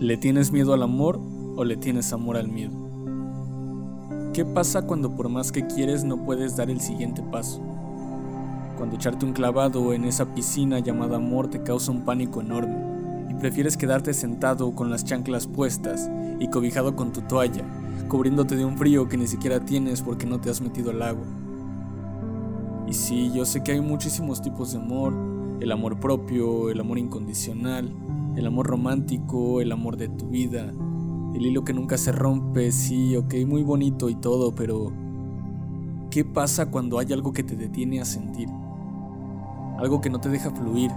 ¿Le tienes miedo al amor o le tienes amor al miedo? ¿Qué pasa cuando por más que quieres no puedes dar el siguiente paso? Cuando echarte un clavado en esa piscina llamada amor te causa un pánico enorme y prefieres quedarte sentado con las chanclas puestas y cobijado con tu toalla, cubriéndote de un frío que ni siquiera tienes porque no te has metido al agua. Y sí, yo sé que hay muchísimos tipos de amor, el amor propio, el amor incondicional, el amor romántico, el amor de tu vida, el hilo que nunca se rompe, sí, ok, muy bonito y todo, pero ¿qué pasa cuando hay algo que te detiene a sentir? Algo que no te deja fluir,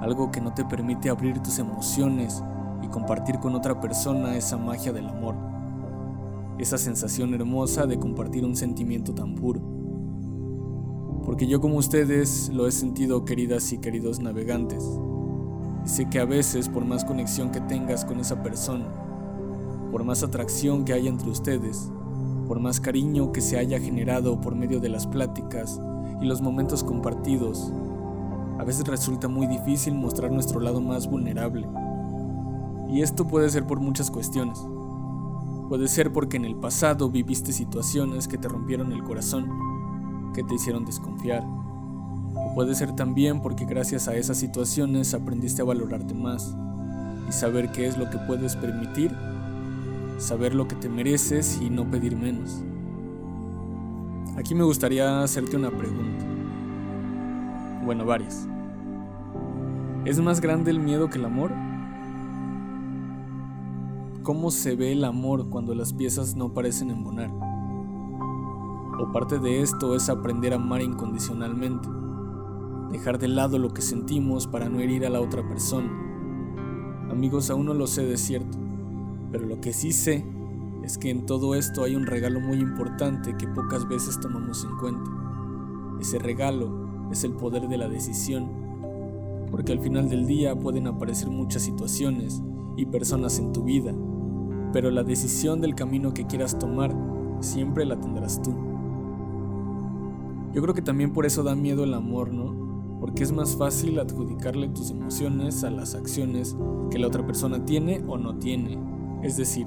algo que no te permite abrir tus emociones y compartir con otra persona esa magia del amor, esa sensación hermosa de compartir un sentimiento tan puro. Porque yo como ustedes lo he sentido queridas y queridos navegantes. Y sé que a veces, por más conexión que tengas con esa persona, por más atracción que haya entre ustedes, por más cariño que se haya generado por medio de las pláticas y los momentos compartidos, a veces resulta muy difícil mostrar nuestro lado más vulnerable. Y esto puede ser por muchas cuestiones. Puede ser porque en el pasado viviste situaciones que te rompieron el corazón, que te hicieron desconfiar, Puede ser también porque gracias a esas situaciones aprendiste a valorarte más y saber qué es lo que puedes permitir, saber lo que te mereces y no pedir menos. Aquí me gustaría hacerte una pregunta. Bueno, varias. ¿Es más grande el miedo que el amor? ¿Cómo se ve el amor cuando las piezas no parecen embonar? O parte de esto es aprender a amar incondicionalmente dejar de lado lo que sentimos para no herir a la otra persona. Amigos, aún no lo sé de cierto, pero lo que sí sé es que en todo esto hay un regalo muy importante que pocas veces tomamos en cuenta. Ese regalo es el poder de la decisión, porque al final del día pueden aparecer muchas situaciones y personas en tu vida, pero la decisión del camino que quieras tomar siempre la tendrás tú. Yo creo que también por eso da miedo el amor, ¿no? Porque es más fácil adjudicarle tus emociones a las acciones que la otra persona tiene o no tiene. Es decir,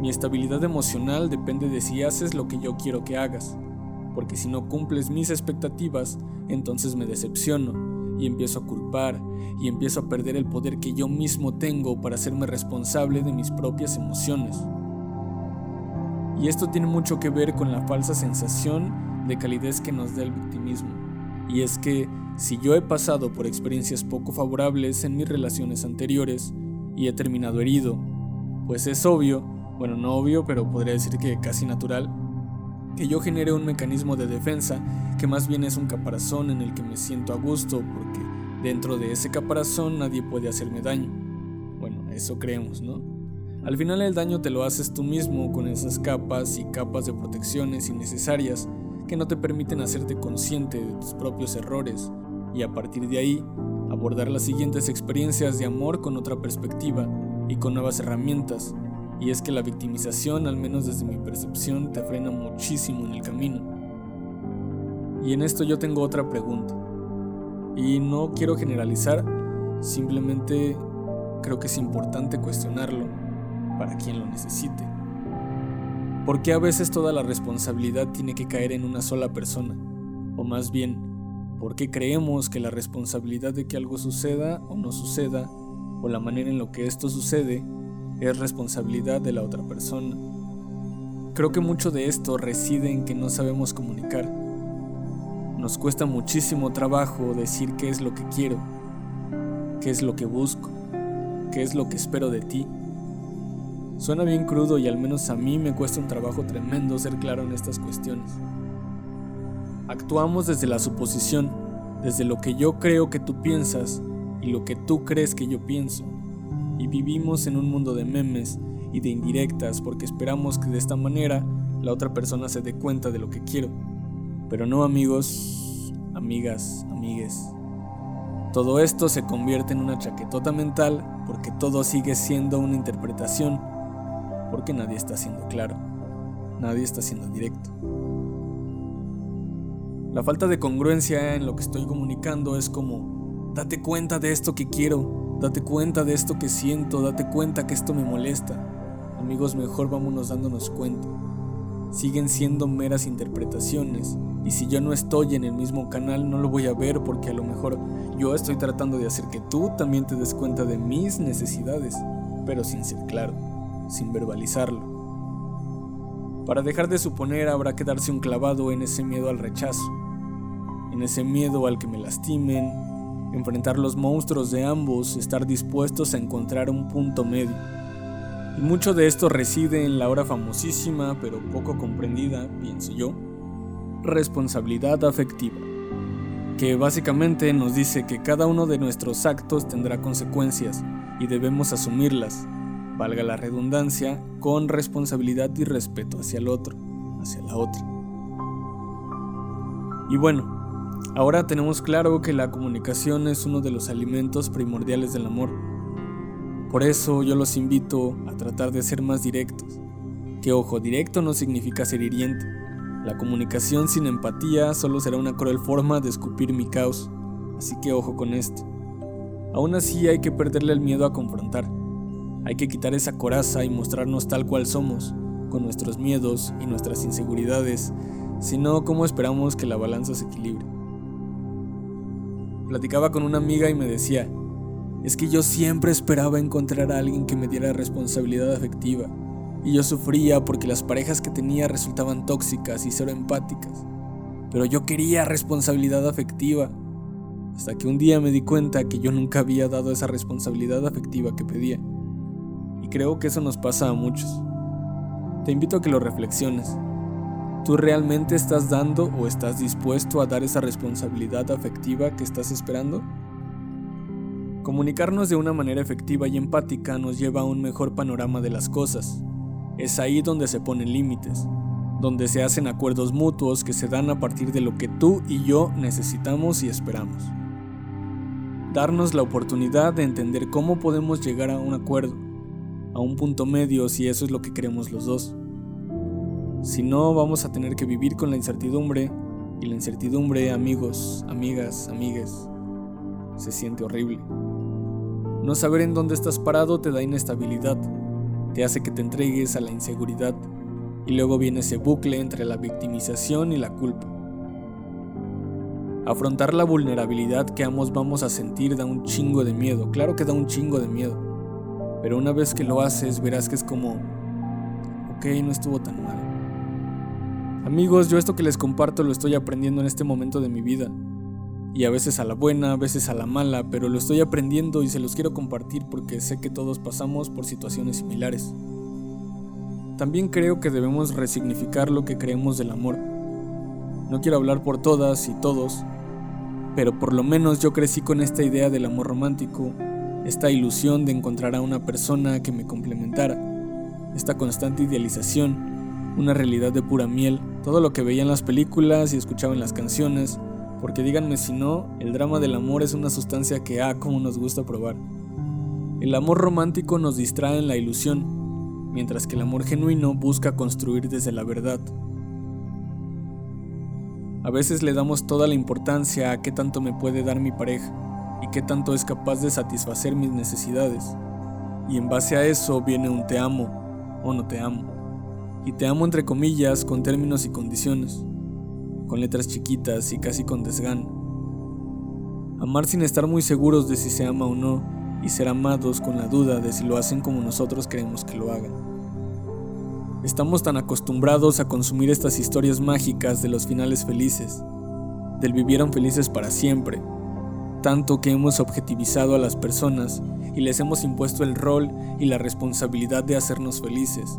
mi estabilidad emocional depende de si haces lo que yo quiero que hagas, porque si no cumples mis expectativas, entonces me decepciono y empiezo a culpar y empiezo a perder el poder que yo mismo tengo para hacerme responsable de mis propias emociones. Y esto tiene mucho que ver con la falsa sensación de calidez que nos da el victimismo. Y es que si yo he pasado por experiencias poco favorables en mis relaciones anteriores y he terminado herido, pues es obvio, bueno no obvio, pero podría decir que casi natural, que yo genere un mecanismo de defensa que más bien es un caparazón en el que me siento a gusto porque dentro de ese caparazón nadie puede hacerme daño. Bueno, eso creemos, ¿no? Al final el daño te lo haces tú mismo con esas capas y capas de protecciones innecesarias que no te permiten hacerte consciente de tus propios errores y a partir de ahí abordar las siguientes experiencias de amor con otra perspectiva y con nuevas herramientas. Y es que la victimización, al menos desde mi percepción, te frena muchísimo en el camino. Y en esto yo tengo otra pregunta. Y no quiero generalizar, simplemente creo que es importante cuestionarlo para quien lo necesite. ¿Por qué a veces toda la responsabilidad tiene que caer en una sola persona? O más bien, ¿por qué creemos que la responsabilidad de que algo suceda o no suceda, o la manera en lo que esto sucede, es responsabilidad de la otra persona? Creo que mucho de esto reside en que no sabemos comunicar. Nos cuesta muchísimo trabajo decir qué es lo que quiero, qué es lo que busco, qué es lo que espero de ti Suena bien crudo y al menos a mí me cuesta un trabajo tremendo ser claro en estas cuestiones. Actuamos desde la suposición, desde lo que yo creo que tú piensas y lo que tú crees que yo pienso. Y vivimos en un mundo de memes y de indirectas porque esperamos que de esta manera la otra persona se dé cuenta de lo que quiero. Pero no amigos, amigas, amigues. Todo esto se convierte en una chaquetota mental porque todo sigue siendo una interpretación porque nadie está siendo claro, nadie está siendo directo. La falta de congruencia en lo que estoy comunicando es como, date cuenta de esto que quiero, Date cuenta de esto que siento, date cuenta que esto me molesta. Amigos, mejor vámonos dándonos cuenta. Siguen siendo meras interpretaciones y si yo no estoy en el mismo canal no lo voy a ver porque a lo mejor yo estoy tratando de hacer que tú también te des cuenta de mis necesidades, pero sin ser claro, sin verbalizarlo. Para dejar de suponer habrá que darse un clavado en ese miedo al rechazo, en ese miedo al que me lastimen, enfrentar los monstruos de ambos, estar dispuestos a encontrar un punto medio. Y mucho de esto reside en la ahora famosísima, pero poco comprendida, pienso yo, responsabilidad afectiva, que básicamente nos dice que cada uno de nuestros actos tendrá consecuencias y debemos asumirlas, valga la redundancia, con responsabilidad y respeto hacia el otro, hacia la otra. Y bueno, Ahora tenemos claro que la comunicación es uno de los alimentos primordiales del amor. Por eso yo los invito a tratar de ser más directos. Que ojo, directo no significa ser hiriente. La comunicación sin empatía solo será una cruel forma de escupir mi caos. Así que ojo con esto. Aún así hay que perderle el miedo a confrontar. Hay que quitar esa coraza y mostrarnos tal cual somos, con nuestros miedos y nuestras inseguridades, si no, ¿cómo esperamos que la balanza se equilibre? Platicaba con una amiga y me decía, es que yo siempre esperaba encontrar a alguien que me diera responsabilidad afectiva, y yo sufría porque las parejas que tenía resultaban tóxicas y cero empáticas, pero yo quería responsabilidad afectiva, hasta que un día me di cuenta que yo nunca había dado esa responsabilidad afectiva que pedía, y creo que eso nos pasa a muchos. Te invito a que lo reflexiones. ¿Tú realmente estás dando o estás dispuesto a dar esa responsabilidad afectiva que estás esperando? Comunicarnos de una manera efectiva y empática nos lleva a un mejor panorama de las cosas. Es ahí donde se ponen límites, donde se hacen acuerdos mutuos que se dan a partir de lo que tú y yo necesitamos y esperamos. Darnos la oportunidad de entender cómo podemos llegar a un acuerdo, a un punto medio si eso es lo que queremos los dos. Si no, vamos a tener que vivir con la incertidumbre y la incertidumbre, amigos, amigas, amigues, se siente horrible. No saber en dónde estás parado te da inestabilidad, te hace que te entregues a la inseguridad y luego viene ese bucle entre la victimización y la culpa. Afrontar la vulnerabilidad que ambos vamos a sentir da un chingo de miedo, claro que da un chingo de miedo, pero una vez que lo haces verás que es como, ok, no estuvo tan mal. Amigos, yo esto que les comparto lo estoy aprendiendo en este momento de mi vida. Y a veces a la buena, a veces a la mala, pero lo estoy aprendiendo y se los quiero compartir porque sé que todos pasamos por situaciones similares. También creo que debemos resignificar lo que creemos del amor. No quiero hablar por todas y todos, pero por lo menos yo crecí con esta idea del amor romántico, esta ilusión de encontrar a una persona que me complementara, esta constante idealización una realidad de pura miel, todo lo que veía en las películas y escuchaba en las canciones, porque díganme si no, el drama del amor es una sustancia que ah, como nos gusta probar. El amor romántico nos distrae en la ilusión, mientras que el amor genuino busca construir desde la verdad. A veces le damos toda la importancia a qué tanto me puede dar mi pareja y qué tanto es capaz de satisfacer mis necesidades. Y en base a eso viene un te amo o no te amo y te amo entre comillas con términos y condiciones, con letras chiquitas y casi con desgano. Amar sin estar muy seguros de si se ama o no y ser amados con la duda de si lo hacen como nosotros queremos que lo hagan. Estamos tan acostumbrados a consumir estas historias mágicas de los finales felices, del vivieron felices para siempre, tanto que hemos objetivizado a las personas y les hemos impuesto el rol y la responsabilidad de hacernos felices,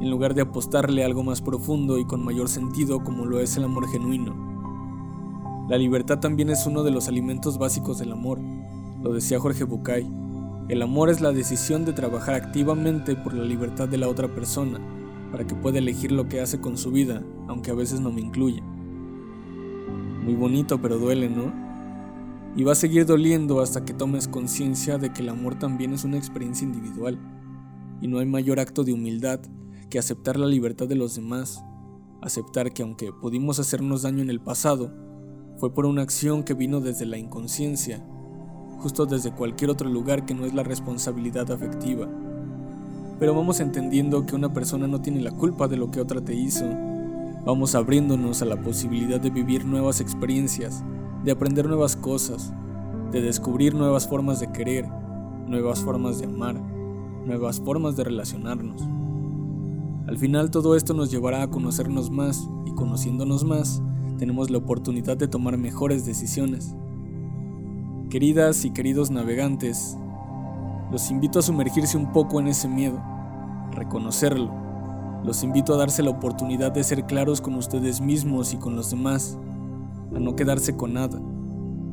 en lugar de apostarle a algo más profundo y con mayor sentido como lo es el amor genuino. La libertad también es uno de los alimentos básicos del amor, lo decía Jorge Bucay. El amor es la decisión de trabajar activamente por la libertad de la otra persona, para que pueda elegir lo que hace con su vida, aunque a veces no me incluya. Muy bonito, pero duele, ¿no? Y va a seguir doliendo hasta que tomes conciencia de que el amor también es una experiencia individual, y no hay mayor acto de humildad que aceptar la libertad de los demás, aceptar que aunque pudimos hacernos daño en el pasado, fue por una acción que vino desde la inconsciencia, justo desde cualquier otro lugar que no es la responsabilidad afectiva. Pero vamos entendiendo que una persona no tiene la culpa de lo que otra te hizo. Vamos abriéndonos a la posibilidad de vivir nuevas experiencias, de aprender nuevas cosas, de descubrir nuevas formas de querer, nuevas formas de amar, nuevas formas de relacionarnos. Al final todo esto nos llevará a conocernos más y conociéndonos más, tenemos la oportunidad de tomar mejores decisiones. Queridas y queridos navegantes, los invito a sumergirse un poco en ese miedo, reconocerlo. Los invito a darse la oportunidad de ser claros con ustedes mismos y con los demás, a no quedarse con nada,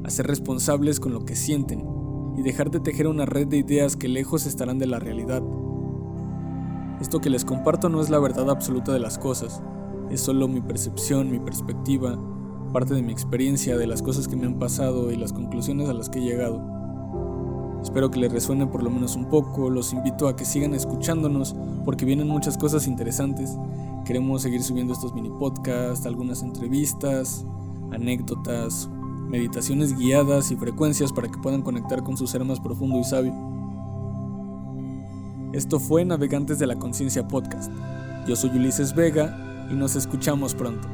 a ser responsables con lo que sienten y dejar de tejer una red de ideas que lejos estarán de la realidad. Esto que les comparto no es la verdad absoluta de las cosas, es solo mi percepción, mi perspectiva, parte de mi experiencia, de las cosas que me han pasado y las conclusiones a las que he llegado. Espero que les resuene por lo menos un poco, los invito a que sigan escuchándonos porque vienen muchas cosas interesantes. Queremos seguir subiendo estos mini podcasts, algunas entrevistas, anécdotas, meditaciones guiadas y frecuencias para que puedan conectar con su ser más profundo y sabio. Esto fue Navegantes de la Conciencia Podcast. Yo soy Ulises Vega y nos escuchamos pronto.